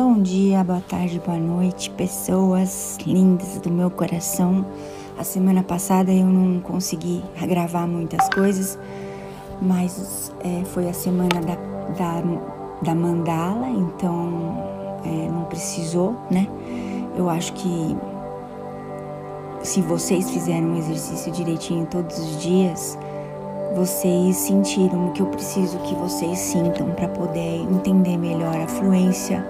Bom dia, boa tarde, boa noite, pessoas lindas do meu coração. A semana passada eu não consegui gravar muitas coisas, mas é, foi a semana da, da, da mandala, então é, não precisou, né? Eu acho que se vocês fizeram o exercício direitinho todos os dias, vocês sentiram o que eu preciso que vocês sintam para poder entender melhor a fluência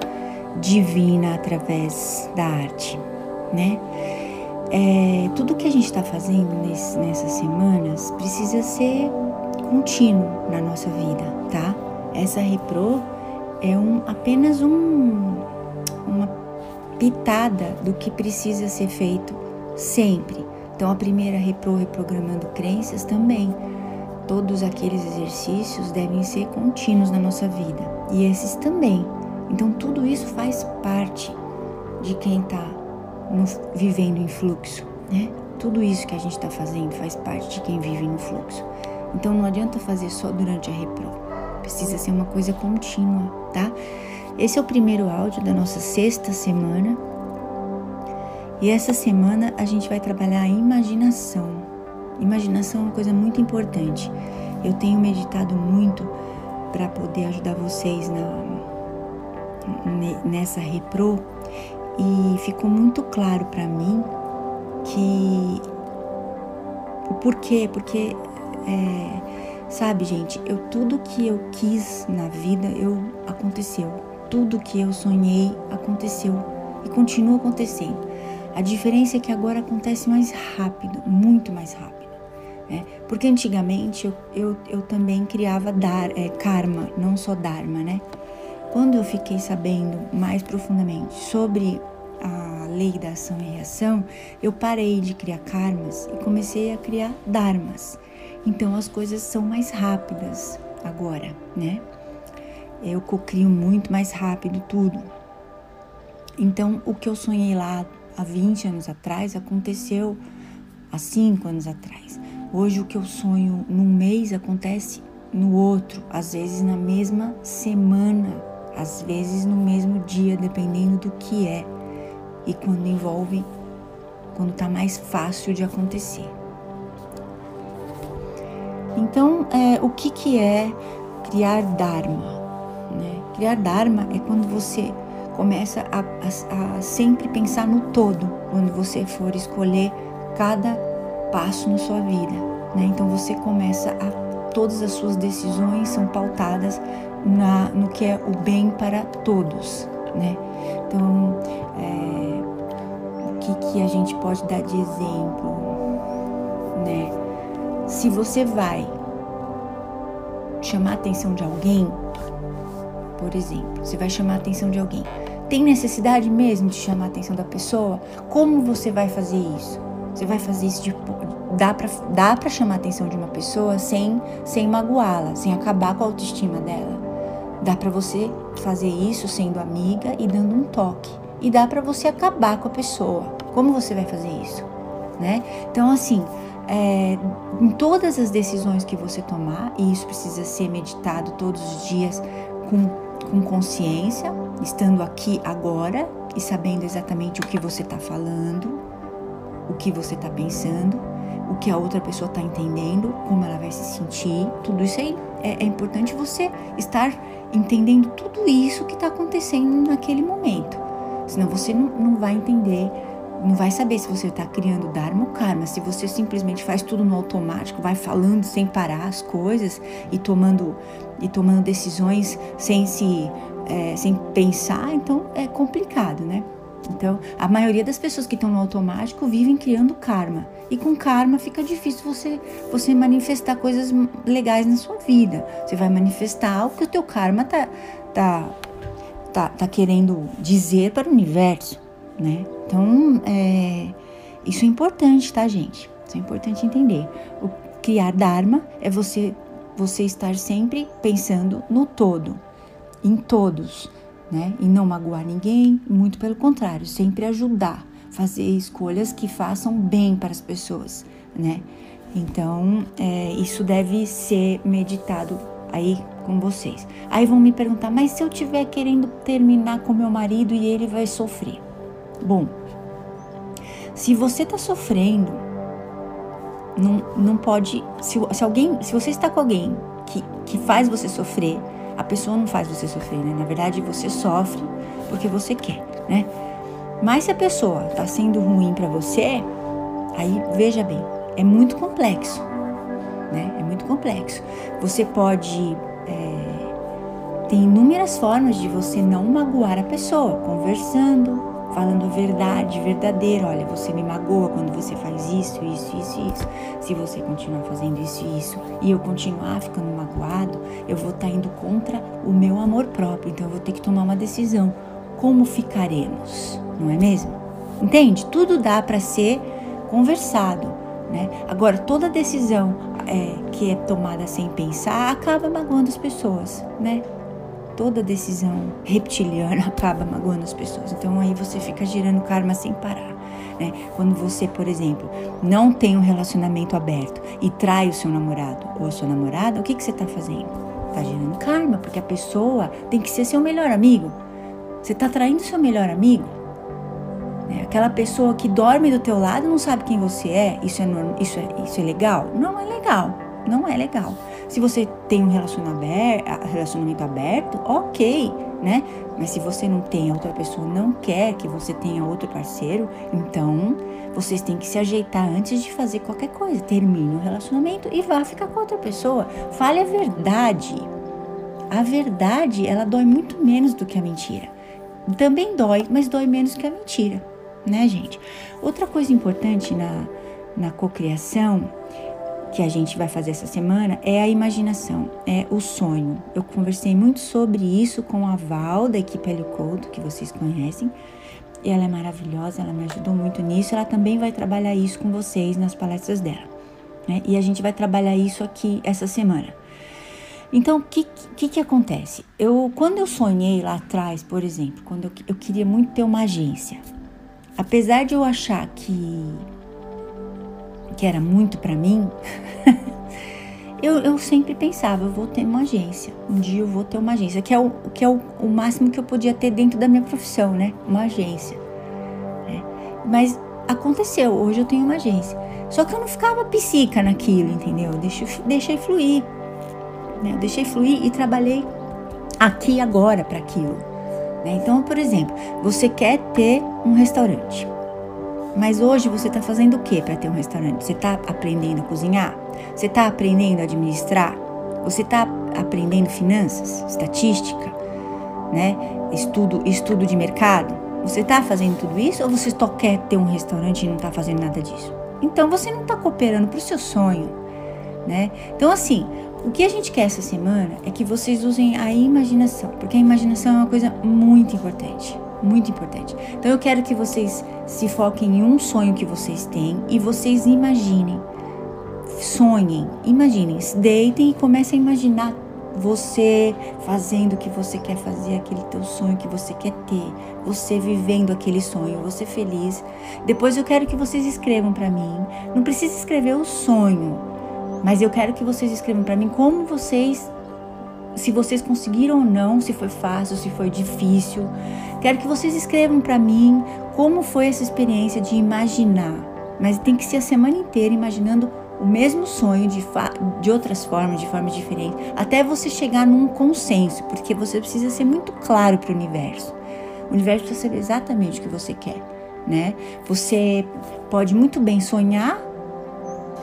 divina através da arte, né? É, tudo que a gente está fazendo nesse, nessas semanas precisa ser contínuo na nossa vida, tá? Essa repro é um, apenas um, uma pitada do que precisa ser feito sempre. Então, a primeira repro, reprogramando crenças, também. Todos aqueles exercícios devem ser contínuos na nossa vida. E esses também. Então, tudo isso faz parte de quem está vivendo em fluxo, né? Tudo isso que a gente está fazendo faz parte de quem vive no fluxo. Então, não adianta fazer só durante a repro. Precisa ser uma coisa contínua, tá? Esse é o primeiro áudio da nossa sexta semana. E essa semana a gente vai trabalhar a imaginação. Imaginação é uma coisa muito importante. Eu tenho meditado muito para poder ajudar vocês na, nessa repro e ficou muito claro para mim que o porquê, porque é, sabe, gente, eu tudo que eu quis na vida eu aconteceu, tudo que eu sonhei aconteceu e continua acontecendo. A diferença é que agora acontece mais rápido, muito mais rápido. Né? Porque antigamente eu, eu, eu também criava dar, é, karma, não só dharma, né? Quando eu fiquei sabendo mais profundamente sobre a lei da ação e reação, eu parei de criar karmas e comecei a criar dharmas. Então as coisas são mais rápidas agora, né? Eu cocrio muito mais rápido tudo. Então o que eu sonhei lá há 20 anos atrás aconteceu há 5 anos atrás. Hoje o que eu sonho num mês acontece no outro, às vezes na mesma semana às vezes no mesmo dia, dependendo do que é e quando envolve, quando está mais fácil de acontecer. Então, é, o que, que é criar Dharma? Né? Criar Dharma é quando você começa a, a, a sempre pensar no todo, quando você for escolher cada passo na sua vida. Né? Então, você começa a todas as suas decisões são pautadas na, no que é o bem para todos, né? Então, é, o que, que a gente pode dar de exemplo, né? Se você vai chamar a atenção de alguém, por exemplo, você vai chamar a atenção de alguém, tem necessidade mesmo de chamar a atenção da pessoa? Como você vai fazer isso? Você vai fazer isso de, dá para dá para chamar a atenção de uma pessoa sem sem magoá-la, sem acabar com a autoestima dela. Dá para você fazer isso sendo amiga e dando um toque. E dá para você acabar com a pessoa. Como você vai fazer isso, né? Então assim, é, em todas as decisões que você tomar, e isso precisa ser meditado todos os dias com, com consciência, estando aqui agora e sabendo exatamente o que você está falando, o que você está pensando, o que a outra pessoa está entendendo, como ela vai se sentir, tudo isso aí é, é importante você estar entendendo tudo isso que está acontecendo naquele momento. Senão você não, não vai entender, não vai saber se você está criando Dharma ou Karma. Se você simplesmente faz tudo no automático, vai falando sem parar as coisas e tomando, e tomando decisões sem se é, sem pensar, então é complicado, né? Então, a maioria das pessoas que estão no automático vivem criando karma. E com karma fica difícil você você manifestar coisas legais na sua vida. Você vai manifestar algo que o teu karma tá tá tá, tá querendo dizer para o universo, né? Então, é, isso é importante, tá, gente? Isso é importante entender. O criar dharma é você você estar sempre pensando no todo, em todos né? E não magoar ninguém, muito pelo contrário, sempre ajudar, fazer escolhas que façam bem para as pessoas, né? Então, é, isso deve ser meditado aí com vocês. Aí vão me perguntar, mas se eu tiver querendo terminar com meu marido e ele vai sofrer? Bom, se você tá sofrendo, não, não pode. Se, se alguém, se você está com alguém que, que faz você sofrer, a pessoa não faz você sofrer, né? Na verdade, você sofre porque você quer, né? Mas se a pessoa tá sendo ruim para você, aí veja bem, é muito complexo, né? É muito complexo. Você pode é, tem inúmeras formas de você não magoar a pessoa, conversando, falando a verdade verdadeira. Olha, você me magoa quando você faz isso, isso, isso, isso. Se você continuar fazendo isso e isso e eu continuar ficando magoado, eu vou estar tá indo contra o meu amor próprio. Então eu vou ter que tomar uma decisão. Como ficaremos? Não é mesmo? Entende? Tudo dá para ser conversado. Né? Agora, toda decisão é, que é tomada sem pensar acaba magoando as pessoas, né? Toda decisão reptiliana acaba magoando as pessoas. Então aí você fica girando karma sem parar. Né? Quando você, por exemplo, não tem um relacionamento aberto e trai o seu namorado ou a sua namorada, o que, que você está fazendo? Está girando karma, porque a pessoa tem que ser seu melhor amigo. Você está traindo seu melhor amigo. Né? Aquela pessoa que dorme do teu lado não sabe quem você é. Isso é, isso é, isso é legal? Não é legal. Não é legal. Se você tem um relacionamento aberto, ok, né? Mas se você não tem, a outra pessoa não quer que você tenha outro parceiro, então vocês têm que se ajeitar antes de fazer qualquer coisa. Termine o relacionamento e vá ficar com outra pessoa. Fale a verdade. A verdade, ela dói muito menos do que a mentira. Também dói, mas dói menos que a mentira, né, gente? Outra coisa importante na, na cocriação que a gente vai fazer essa semana é a imaginação, é o sonho. Eu conversei muito sobre isso com a Val, da equipe Helicodo, que vocês conhecem. Ela é maravilhosa, ela me ajudou muito nisso. Ela também vai trabalhar isso com vocês nas palestras dela. Né? E a gente vai trabalhar isso aqui essa semana. Então, o que, que, que, acontece? Eu, quando eu sonhei lá atrás, por exemplo, quando eu, eu queria muito ter uma agência, apesar de eu achar que que era muito para mim, eu, eu, sempre pensava, eu vou ter uma agência. Um dia eu vou ter uma agência, que é o, que é o, o máximo que eu podia ter dentro da minha profissão, né? Uma agência. Né? Mas aconteceu, hoje eu tenho uma agência. Só que eu não ficava psica naquilo, entendeu? Eu deixei, deixei fluir. Né? Eu deixei fluir e trabalhei aqui agora para aquilo. Né? Então, por exemplo, você quer ter um restaurante. Mas hoje você está fazendo o que para ter um restaurante? Você está aprendendo a cozinhar? Você está aprendendo a administrar? Você está aprendendo finanças, estatística, né? Estudo, estudo de mercado? Você está fazendo tudo isso ou você só quer ter um restaurante e não está fazendo nada disso? Então você não está cooperando para o seu sonho, né? Então assim, o que a gente quer essa semana é que vocês usem a imaginação, porque a imaginação é uma coisa muito importante muito importante. Então eu quero que vocês se foquem em um sonho que vocês têm e vocês imaginem. Sonhem, imaginem, se deitem e comecem a imaginar você fazendo o que você quer fazer, aquele teu sonho que você quer ter, você vivendo aquele sonho, você feliz. Depois eu quero que vocês escrevam para mim. Não precisa escrever o sonho, mas eu quero que vocês escrevam para mim como vocês se vocês conseguiram ou não, se foi fácil, se foi difícil. Quero que vocês escrevam para mim como foi essa experiência de imaginar. Mas tem que ser a semana inteira imaginando o mesmo sonho de, de outras formas, de formas diferentes, até você chegar num consenso, porque você precisa ser muito claro para o universo. O universo precisa saber exatamente o que você quer, né? Você pode muito bem sonhar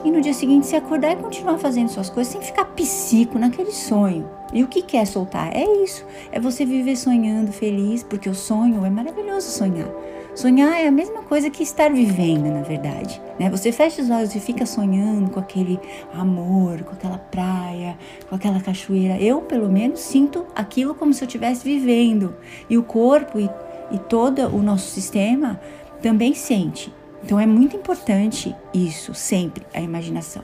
e no dia seguinte se acordar e continuar fazendo suas coisas sem ficar psico naquele sonho. E o que quer é soltar? É isso. É você viver sonhando feliz, porque o sonho é maravilhoso sonhar. Sonhar é a mesma coisa que estar vivendo, na verdade. Né? Você fecha os olhos e fica sonhando com aquele amor, com aquela praia, com aquela cachoeira. Eu, pelo menos, sinto aquilo como se eu estivesse vivendo. E o corpo e, e todo o nosso sistema também sente. Então é muito importante isso, sempre, a imaginação.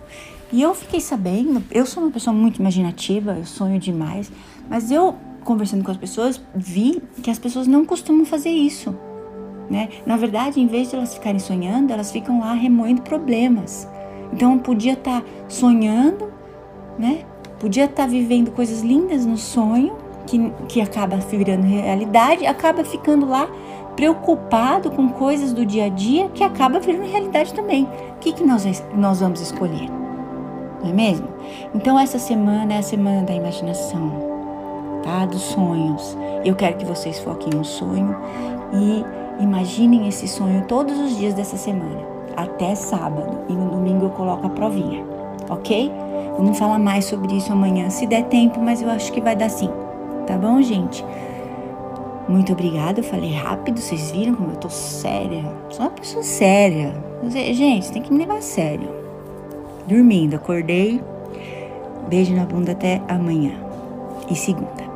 E eu fiquei sabendo, eu sou uma pessoa muito imaginativa, eu sonho demais, mas eu, conversando com as pessoas, vi que as pessoas não costumam fazer isso. Né? Na verdade, em vez de elas ficarem sonhando, elas ficam lá remoendo problemas. Então, podia estar tá sonhando, né? Podia estar tá vivendo coisas lindas no sonho, que, que acaba virando realidade, acaba ficando lá preocupado com coisas do dia a dia que acaba virando realidade também. O que, que nós, nós vamos escolher? Não é mesmo? Então, essa semana é a semana da imaginação, tá? Dos sonhos. Eu quero que vocês foquem no sonho e imaginem esse sonho todos os dias dessa semana, até sábado. E no domingo eu coloco a provinha, ok? Vamos falar mais sobre isso amanhã, se der tempo, mas eu acho que vai dar sim. Tá bom, gente? Muito obrigada, eu falei rápido, vocês viram como eu tô séria? Sou uma pessoa séria. Gente, tem que me levar a sério. Dormindo, acordei. Beijo na bunda até amanhã. E segunda.